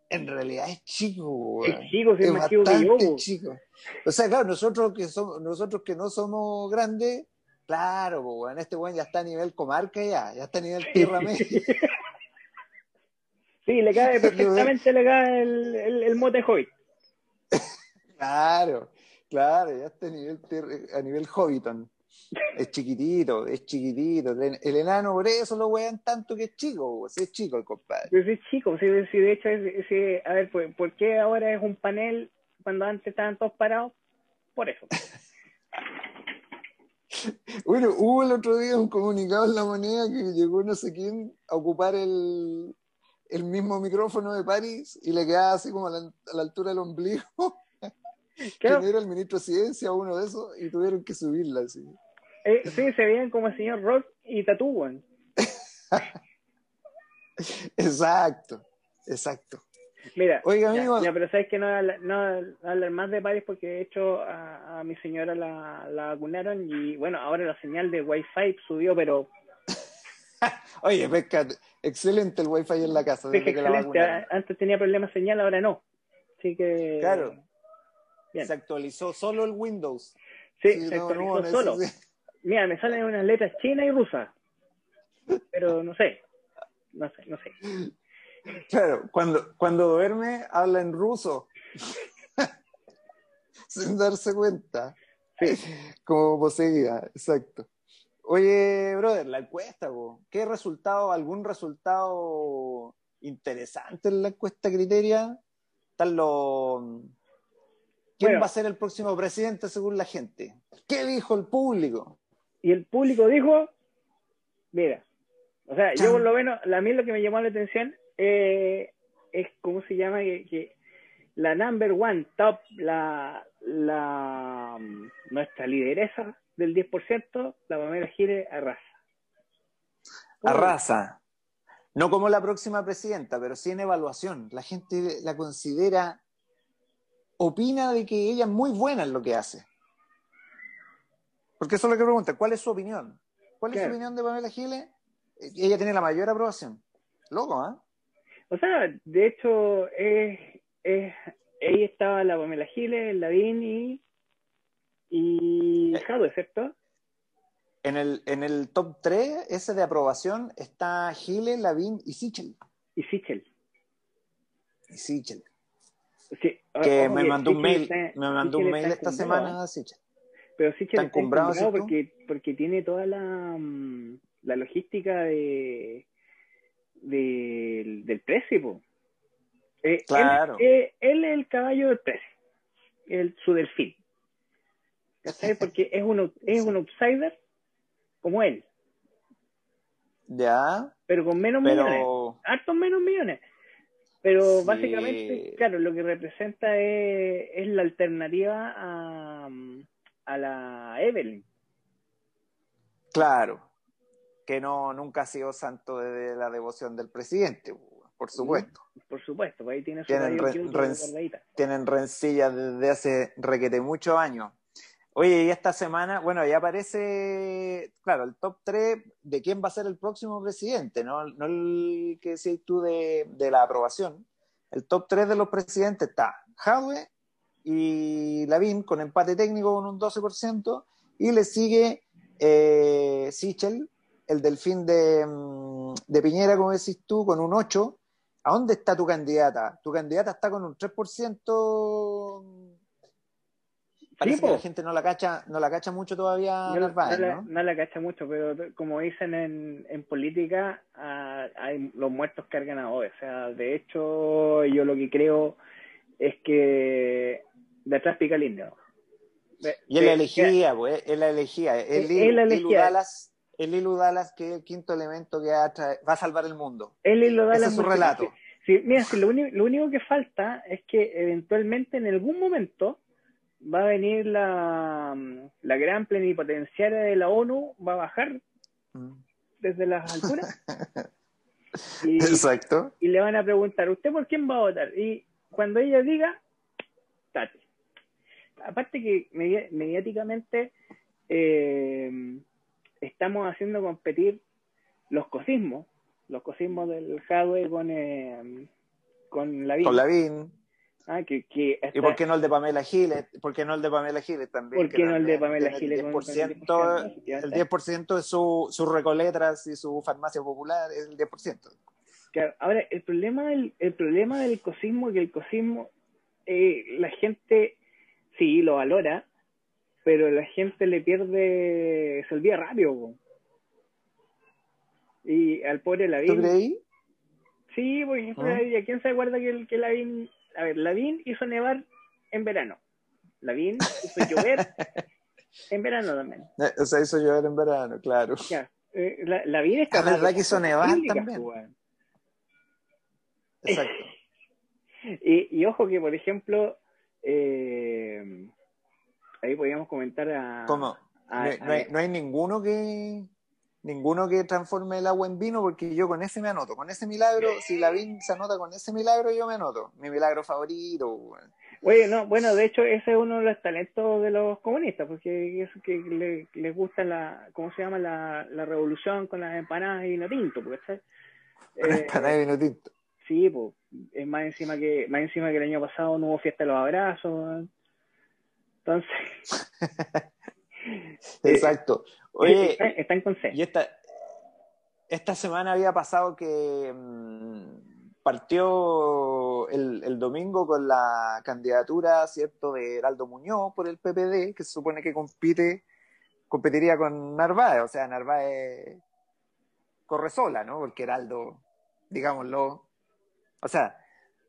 Speaker 1: En realidad es chico,
Speaker 2: Es chico, sí, es más chico que yo.
Speaker 1: chico. O sea, claro, nosotros que somos, nosotros que no somos grandes, claro, weón, este weón ya está a nivel comarca ya, ya está a nivel tierra media.
Speaker 2: Sí, le cae (laughs) perfectamente, le cae el, el, el mote hoy. (laughs)
Speaker 1: Claro, claro, ya está a nivel, a nivel Hobbiton. Es chiquitito, es chiquitito. El, enano, por eso lo wean tanto que es chico, pues, es chico el compadre.
Speaker 2: Pero es chico, sí, sí, de hecho, es, sí, a ver, ¿por, por qué ahora es un panel cuando antes estaban todos parados? Por eso. (laughs)
Speaker 1: Bueno, hubo el otro día un comunicado en la moneda que llegó no sé quién a ocupar el, el mismo micrófono de París y le quedaba así como a la, a la altura del ombligo. (laughs)
Speaker 2: Claro.
Speaker 1: ¿Quién era el ministro de Ciencia o uno de esos? Y tuvieron que subirla así.
Speaker 2: Eh, sí, se veían como el señor Rock y Tatúan. (laughs)
Speaker 1: Exacto, exacto.
Speaker 2: Mira,
Speaker 1: Oiga, amigo.
Speaker 2: ya, pero sabes que no no hablar más de París porque de hecho a, a mi señora la, la vacunaron y bueno, ahora la señal de Wi-Fi subió, pero (laughs)
Speaker 1: Oye, pesca, excelente el wifi en la casa.
Speaker 2: es
Speaker 1: Desde que la
Speaker 2: excelente.
Speaker 1: vacunaron.
Speaker 2: Antes tenía problemas de señal, ahora no. Así que.
Speaker 1: Claro.
Speaker 2: Bien.
Speaker 1: Se actualizó solo el Windows.
Speaker 2: Sí, se
Speaker 1: no,
Speaker 2: actualizó
Speaker 1: no,
Speaker 2: solo. Mira, me salen unas letras chinas y rusas. Pero no sé. No sé, no sé.
Speaker 1: Claro, cuando, cuando duerme habla en ruso. (laughs) Sin darse cuenta.
Speaker 2: Sí.
Speaker 1: Como poseía, exacto. Oye, brother, la encuesta. ¿qué resultado, algún resultado interesante en la encuesta criteria? Tal lo... ¿Quién
Speaker 2: Bueno.
Speaker 1: va a ser el próximo presidente según la gente? ¿Qué dijo el público?
Speaker 2: Y el público dijo, mira, o sea, yo por lo menos, a mí lo que me llamó la atención eh, es, ¿cómo se llama? Que, que la number one top, la, la mm, nuestra lideresa del 10%, la Pamela Giles arrasa.
Speaker 1: Arrasa. No como la próxima presidenta, pero sí en evaluación. La gente la considera, opina de que ella es muy buena en lo que hace. Porque eso es lo que pregunta, ¿cuál es su opinión? ¿Cuál es
Speaker 2: Claro.
Speaker 1: su opinión de Pamela Giles? Eh, Ella tiene la mayor aprobación. Loco, ¿ah?
Speaker 2: O sea, de hecho, es, es, ahí estaba la Pamela Giles, Lavín y, y
Speaker 1: Eh.
Speaker 2: Jadwe, ¿cierto?
Speaker 1: En el, en el top 3, ese de aprobación, está Giles, Lavín y Sichel.
Speaker 2: Y Sichel.
Speaker 1: Y Sichel.
Speaker 2: Sí,
Speaker 1: Que me mandó un mail,
Speaker 2: está-
Speaker 1: me mandó un mail esta semana, Sichel.
Speaker 2: Pero Sichel
Speaker 1: ¿Está encumbrado,
Speaker 2: porque, porque tiene toda la, mm, la logística de, del- del precio. Eh, él-
Speaker 1: Claro.
Speaker 2: eh, Él, es el caballo del precio, el, su delfín. ¿Cachai? Porque (laughs) es un, es un outsider como él,
Speaker 1: Ya,
Speaker 2: pero con menos millones. hartos menos millones. Pero
Speaker 1: Sí.
Speaker 2: básicamente, claro, lo que representa es, es la alternativa a, a la Evelyn.
Speaker 1: Claro, que no nunca ha sido santo de la devoción del presidente, por supuesto.
Speaker 2: Por supuesto, pues ahí tiene su
Speaker 1: Tienen ren-
Speaker 2: guardadita.
Speaker 1: Tienen rencillas desde hace requete muchos años. Oye, y esta semana, bueno, ya aparece, claro, el top 3 de quién va a ser el próximo presidente, no, no el que decías tú de, de la aprobación. El top 3 de los presidentes está Jadwe y Lavín con empate técnico con un 12%, y le sigue eh, Sichel, el delfín de, mm, de Piñera, como decís tú, con un 8%. ¿A dónde está tu candidata? Tu candidata está con un 3%. Parece que la gente no la cacha, no la cacha mucho todavía
Speaker 2: No,
Speaker 1: Narváez,
Speaker 2: no la,
Speaker 1: ¿no?
Speaker 2: no la cacha mucho, pero como dicen en, en política, ah, hay los muertos cargan a hoy. O sea, de hecho, yo lo que creo es que de atrás pica el indio. De-
Speaker 1: Y él la elegía, pues, él la elegía. El
Speaker 2: Él- él la
Speaker 1: Lilu
Speaker 2: elegía.
Speaker 1: Dallas, el Lilu Dallas, que es el quinto elemento que va a, salvar el mundo.
Speaker 2: Él lo da
Speaker 1: Ese es su relato.
Speaker 2: Sí, mira, sí, lo, único, lo único que falta es que eventualmente en algún momento va a venir la, la gran plenipotenciaria de la ONU, va a bajar
Speaker 1: Mm.
Speaker 2: desde las alturas. (laughs) Y,
Speaker 1: Exacto.
Speaker 2: y le van a preguntar, ¿usted por quién va a votar? Y cuando ella diga, tate. Aparte que medi- mediáticamente eh, estamos haciendo competir los cosismos, los cosismos del Jadwe con, eh, con la
Speaker 1: Con Lavín.
Speaker 2: Ah, que, que
Speaker 1: ¿Y por qué no el de Pamela Giles? ¿Por qué no el de Pamela Giles también?
Speaker 2: ¿Por qué no el de Pamela Giles
Speaker 1: El
Speaker 2: con-
Speaker 1: 10%,
Speaker 2: con-
Speaker 1: el 10% de su, sus recoletras y su farmacia popular es el 10%.
Speaker 2: Claro, ahora, el problema del, el problema del cosismo es que el cosismo, eh, la gente sí lo valora, pero la gente le pierde, se olvida rápido. po. Y al pobre
Speaker 1: ¿Tú
Speaker 2: Lavín,
Speaker 1: creí?
Speaker 2: sí, por ejemplo,
Speaker 1: ¿Ah?
Speaker 2: ¿a quién se acuerda que, el- que Lavín, a ver, Lavín hizo nevar en verano, Lavín hizo llover en verano también.
Speaker 1: Eh, O sea, hizo llover en verano, claro.
Speaker 2: Ya, eh, la, Lavín es
Speaker 1: Ah,
Speaker 2: capaz
Speaker 1: ¿verdad que hizo nevar también?
Speaker 2: weón.
Speaker 1: Exacto. (laughs)
Speaker 2: Y, y ojo que, por ejemplo, eh, ahí podríamos comentar a...
Speaker 1: ¿Cómo?
Speaker 2: a-
Speaker 1: No hay, no hay- no hay ninguno que ninguno que transforme el agua en vino porque yo con ese me anoto. Con ese milagro, si Lavín se anota con ese milagro, yo me anoto. Mi milagro favorito.
Speaker 2: Oye, no, bueno, de hecho ese es uno de los talentos de los comunistas, porque es que le- les gusta la, ¿cómo se llama? La, la revolución con las empanadas y vino tinto, porque ¿sabes? Eh,
Speaker 1: Para de vino tinto.
Speaker 2: sí, pues, es más encima que, más encima que el año pasado no hubo fiesta de los abrazos, entonces, (laughs)
Speaker 1: Exacto. Oye,
Speaker 2: están, están con C.
Speaker 1: y esta, esta semana había pasado que mm, partió el, el domingo con la candidatura, ¿cierto?, de Heraldo Muñoz por el PPD, que se supone que compite, competiría con Narváez. O sea, Narváez corre sola, ¿no? Porque Heraldo, digámoslo, o sea,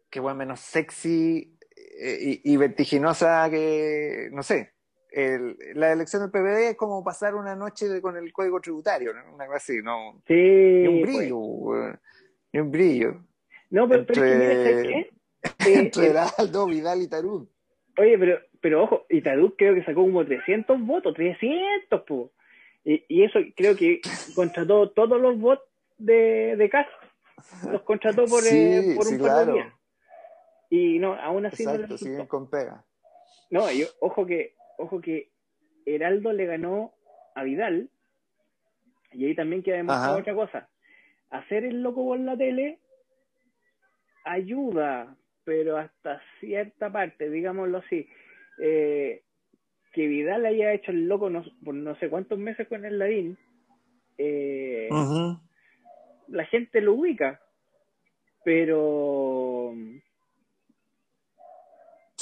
Speaker 1: que bueno, menos sexy eh, y, y vertiginosa que, no sé, el- la elección del PPD es como pasar una noche de- con el código tributario, ¿no? Una cosa así, no,
Speaker 2: Sí,
Speaker 1: ni un
Speaker 2: pues.
Speaker 1: brillo, weón, ni un brillo.
Speaker 2: No, pero, pero es que mira, ¿sabes
Speaker 1: Entre-
Speaker 2: qué? (laughs) Eh,
Speaker 1: Entre
Speaker 2: eh,
Speaker 1: Heraldo, Vidal y Tarún.
Speaker 2: Oye, pero, pero ojo, Itadú creo que sacó como 300 votos, 300, po. Y, y eso creo que contrató todos los votos de, de casa, los contrató por,
Speaker 1: Sí,
Speaker 2: eh, por un
Speaker 1: sí,
Speaker 2: par de
Speaker 1: claro.
Speaker 2: días. Y no, aún así no
Speaker 1: Exacto,
Speaker 2: resultó.
Speaker 1: siguen con pega.
Speaker 2: No, y ojo que, ojo que Heraldo le ganó a Vidal, y ahí también queda demostrado otra cosa. Hacer el loco por la tele ayuda, pero hasta cierta parte, digámoslo así. Eh, que Vidal haya hecho el loco no, por no sé cuántos meses con el Ladín, eh, la gente lo ubica, pero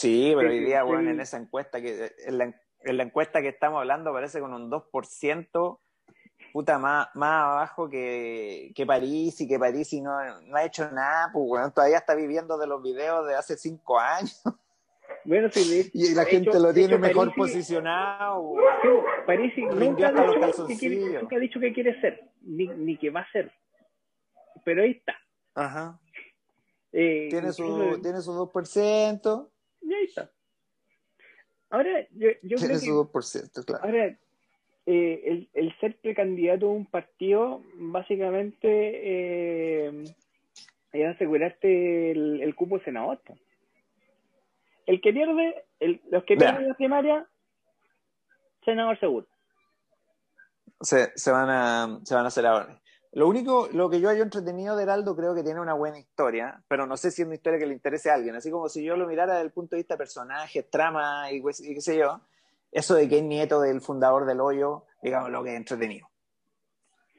Speaker 1: Sí, pero hoy día, bueno, en esa encuesta, que en la, en la encuesta que estamos hablando parece con un 2%, puta, más, más abajo que, que París y que París y no, no ha hecho nada, pues, bueno, todavía está viviendo de los videos de hace cinco años (laughs)
Speaker 2: bueno, sí,
Speaker 1: y la gente
Speaker 2: hecho-
Speaker 1: lo tiene
Speaker 2: hecho,
Speaker 1: mejor
Speaker 2: Parisi-
Speaker 1: posicionado.
Speaker 2: Sí,
Speaker 1: Rindió
Speaker 2: nunca ha, dicho que quiere,
Speaker 1: calzoncillos.
Speaker 2: nunca ha dicho que quiere ser, ni, ni que va a ser. Pero ahí está.
Speaker 1: Ajá.
Speaker 2: Eh,
Speaker 1: Tiene su, tiene su 2%,
Speaker 2: y ahí está. Ahora, yo, yo creo que
Speaker 1: 2%, claro.
Speaker 2: ahora, eh, el, el ser precandidato a un partido, básicamente, eh, es asegurarte el, el cupo senador. El que pierde, el- los que pierden la primaria, senador seguro.
Speaker 1: se, se van a se van a hacer ahora. Lo único, lo que yo haya entretenido de Heraldo creo que tiene una buena historia, pero no sé si es una historia que le interese a alguien. Así como si yo lo mirara desde el punto de vista de personajes, trama y, pues- y qué sé yo, eso de que es nieto del fundador del hoyo, digamos lo que es entretenido.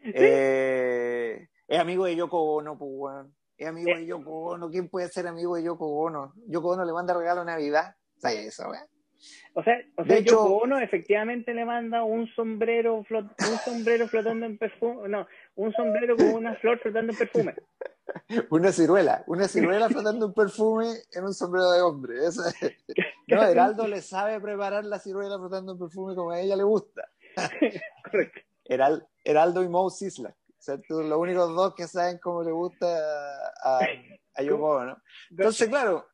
Speaker 1: Eh, es amigo de Yoko Ono, pues, weón. Es amigo de Yoko Ono. ¿Quién puede ser amigo de Yoko Ono? Yoko Ono le manda regalo de Navidad. ¿Sabes eso, weón?
Speaker 2: O sea, o
Speaker 1: De
Speaker 2: sea
Speaker 1: hecho-
Speaker 2: Yoko Ono efectivamente le manda un sombrero flot- un sombrero flotando en perfume, no, un sombrero con una flor flotando en perfume. (laughs)
Speaker 1: Una ciruela, una ciruela flotando un perfume en un sombrero de hombre. Eso es. No, (laughs) Heraldo le sabe preparar la ciruela flotando en perfume como a ella le gusta. (laughs)
Speaker 2: Correcto.
Speaker 1: Heral- Heraldo y Mo Sisla. O sea, tú, los únicos dos que saben cómo le gusta a, a Yoko Ono. Entonces, claro,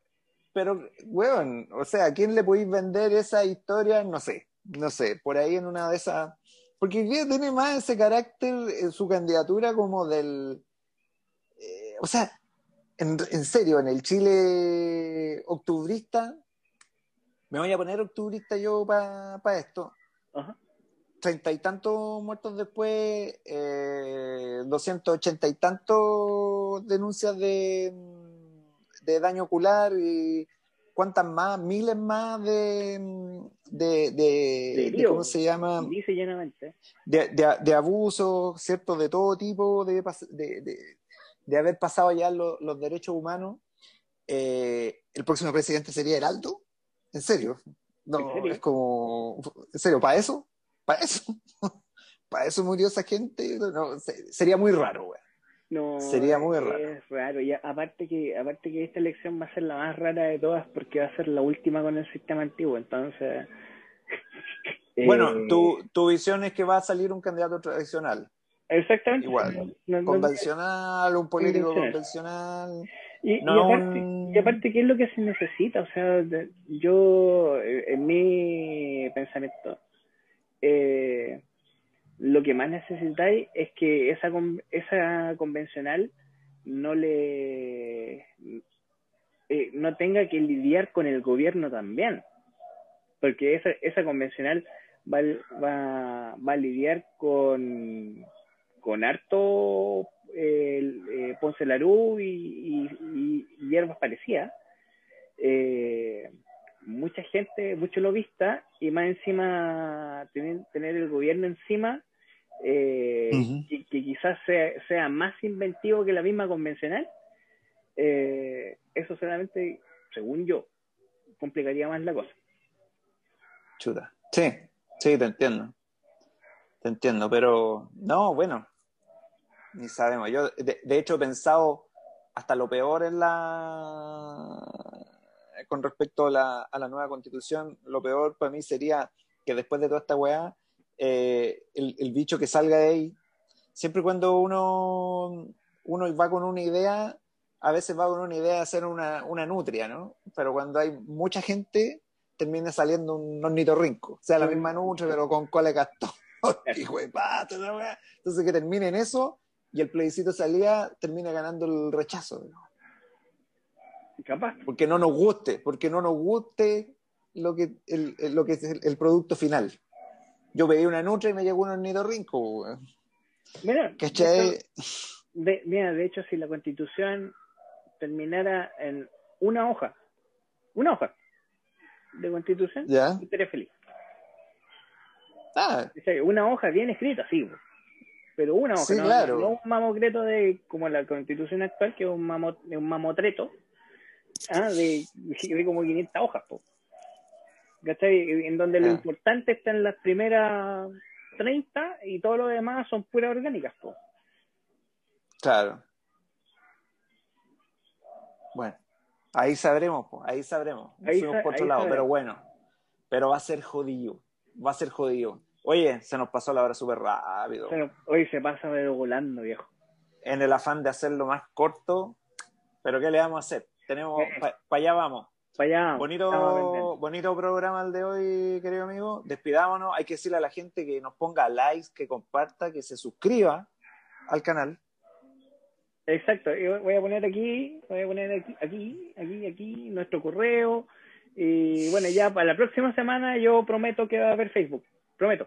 Speaker 1: pero, weón, o sea, ¿a quién le podéis vender esa historia? No sé, no sé, por ahí en una de esas. Porque tiene más ese carácter en su candidatura como del. eh, o sea, en, en serio, en el Chile octubrista, me voy a poner octubrista yo para esto.
Speaker 2: Ajá.
Speaker 1: Treinta y tantos muertos después, eh, 280 y tantos denuncias de, de daño ocular y cuántas más, miles más de, de, de, de
Speaker 2: heridos.
Speaker 1: ¿cómo se llama?
Speaker 2: Dice llenamente.
Speaker 1: de, abusos, ¿cierto? De todo tipo, de, de, de, de haber pasado ya lo- los derechos humanos. Eh, ¿El próximo presidente sería Heraldo? ¿En serio? No,
Speaker 2: ¿En serio?
Speaker 1: es como, ¿en serio? ¿Para eso? ¿Para eso? (laughs) ¿Para eso murió esa gente? No, se- sería muy raro, güey.
Speaker 2: No,
Speaker 1: Sería muy
Speaker 2: es
Speaker 1: raro.
Speaker 2: raro. Y aparte que, aparte que esta elección va a ser la más rara de todas porque va a ser la última con el sistema antiguo. Entonces. (laughs) eh,
Speaker 1: Bueno, tu, tu visión es que va a salir un candidato tradicional,
Speaker 2: Exactamente.
Speaker 1: igual.
Speaker 2: No- no-
Speaker 1: convencional, un político
Speaker 2: Convencional.
Speaker 1: convencional.
Speaker 2: Y, aparte,
Speaker 1: un-
Speaker 2: y aparte, ¿qué es lo que se necesita? O sea, yo, eh, en mi pensamiento, eh, lo que más necesitáis es que esa, esa convencional no le eh, no tenga que lidiar con el gobierno también. Porque esa, esa convencional va, va, va a lidiar con, con harto el, eh, Ponce Larú y, y- y hierbas parecidas. Eh, mucha gente, mucho lobista, y más encima tener, tener el gobierno encima, eh, que, que quizás sea, sea más inventivo que la misma convencional, eh, eso solamente, según yo, complicaría más la cosa.
Speaker 1: Chuta. Sí, sí, te entiendo. Te entiendo, pero no, bueno, ni sabemos. Yo, de, de hecho, he pensado hasta lo peor en la. con respecto a la, a la nueva constitución, lo peor para mí sería que después de toda esta weá, eh, el, el bicho que salga de ahí, siempre cuando uno, uno va con una idea, a veces va con una idea de hacer una, una nutria, ¿no? Pero cuando hay mucha gente, termina saliendo un ornitorrinco. O sea, la misma nutria, pero con cola castor. (laughs) Hijo de weá. Entonces que termine en eso y el plebiscito salía, termina ganando el rechazo. ¿no?
Speaker 2: Capaz.
Speaker 1: Porque no nos guste, porque no nos guste lo que, el- lo que es el, el producto final. Yo pedí una nutria y me llegó un ornitorrinco, weón.
Speaker 2: Mira,
Speaker 1: ¿Cachai?
Speaker 2: de, mira, de hecho, si la constitución terminara en una hoja, una hoja de constitución,
Speaker 1: ¿Ya?
Speaker 2: yo estaría feliz.
Speaker 1: Ah,
Speaker 2: una hoja bien escrita, sí, pero una hoja,
Speaker 1: Sí,
Speaker 2: no,
Speaker 1: claro.
Speaker 2: no un mamotreto de como la constitución actual, que es un, mamo- un mamotreto ah, de, de como 500 hojas. Po. ¿Cachai? En donde lo
Speaker 1: Ah.
Speaker 2: importante está en las primeras 30 y todo lo demás son puras orgánicas. Po.
Speaker 1: claro. Bueno, ahí sabremos, po, ahí sabremos.
Speaker 2: Ahí sa-
Speaker 1: por otro lado,
Speaker 2: sabremos.
Speaker 1: pero bueno. Pero va a ser jodido. Va a ser jodido. Oye, se nos pasó la hora súper rápido.
Speaker 2: Pero hoy se pasa pero volando, viejo.
Speaker 1: En el afán de hacerlo más corto, pero ¿qué le vamos a hacer? Tenemos, para allá vamos. Bonito, bonito programa el de hoy, querido amigo. Despidámonos. Hay que decirle a la gente que nos ponga likes, que comparta, que se suscriba al canal.
Speaker 2: Exacto, yo voy a poner aquí, voy a poner aquí, aquí, aquí, aquí nuestro correo. Y bueno, ya para la próxima semana yo prometo que va a haber Facebook. Prometo.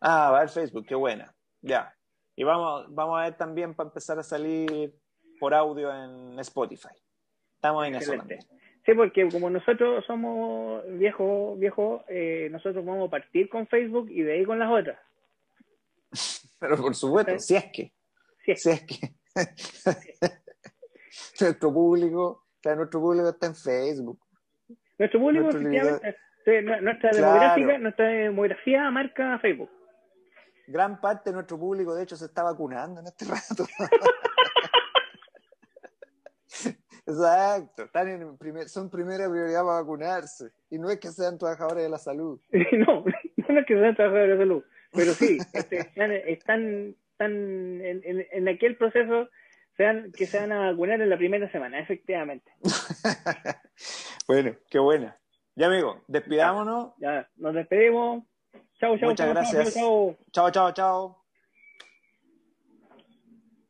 Speaker 1: Ah, va a haber Facebook, qué buena. Ya. Y vamos, vamos a ver también para empezar a salir por audio en Spotify. Estamos en eso
Speaker 2: Excelente.
Speaker 1: también.
Speaker 2: Sí, porque como nosotros somos viejos, viejos, eh, nosotros vamos a partir con Facebook y de ahí con las otras.
Speaker 1: Pero por supuesto,
Speaker 2: Sí.
Speaker 1: si es que,
Speaker 2: es.
Speaker 1: si es que (laughs) nuestro público, nuestro público está en Facebook.
Speaker 2: Nuestro público,
Speaker 1: Nuestro
Speaker 2: efectivamente, nu- nuestra
Speaker 1: Claro.
Speaker 2: nuestra demografía marca Facebook.
Speaker 1: Gran parte de nuestro público, de hecho, se está vacunando en este rato. (laughs) Exacto, están en primer, son primera prioridad para vacunarse. Y no es que sean trabajadores de la salud. (laughs)
Speaker 2: no, no es que sean trabajadores de salud, pero sí, este, están, están, están en, en, en aquel proceso sean, que se van a vacunar en la primera semana, efectivamente. (laughs)
Speaker 1: bueno, qué buena. Ya, amigo, despidámonos.
Speaker 2: Ya, nos despedimos. Chao, chao,
Speaker 1: Muchas gracias.
Speaker 2: chao, chao.
Speaker 1: Chao, chao, chao.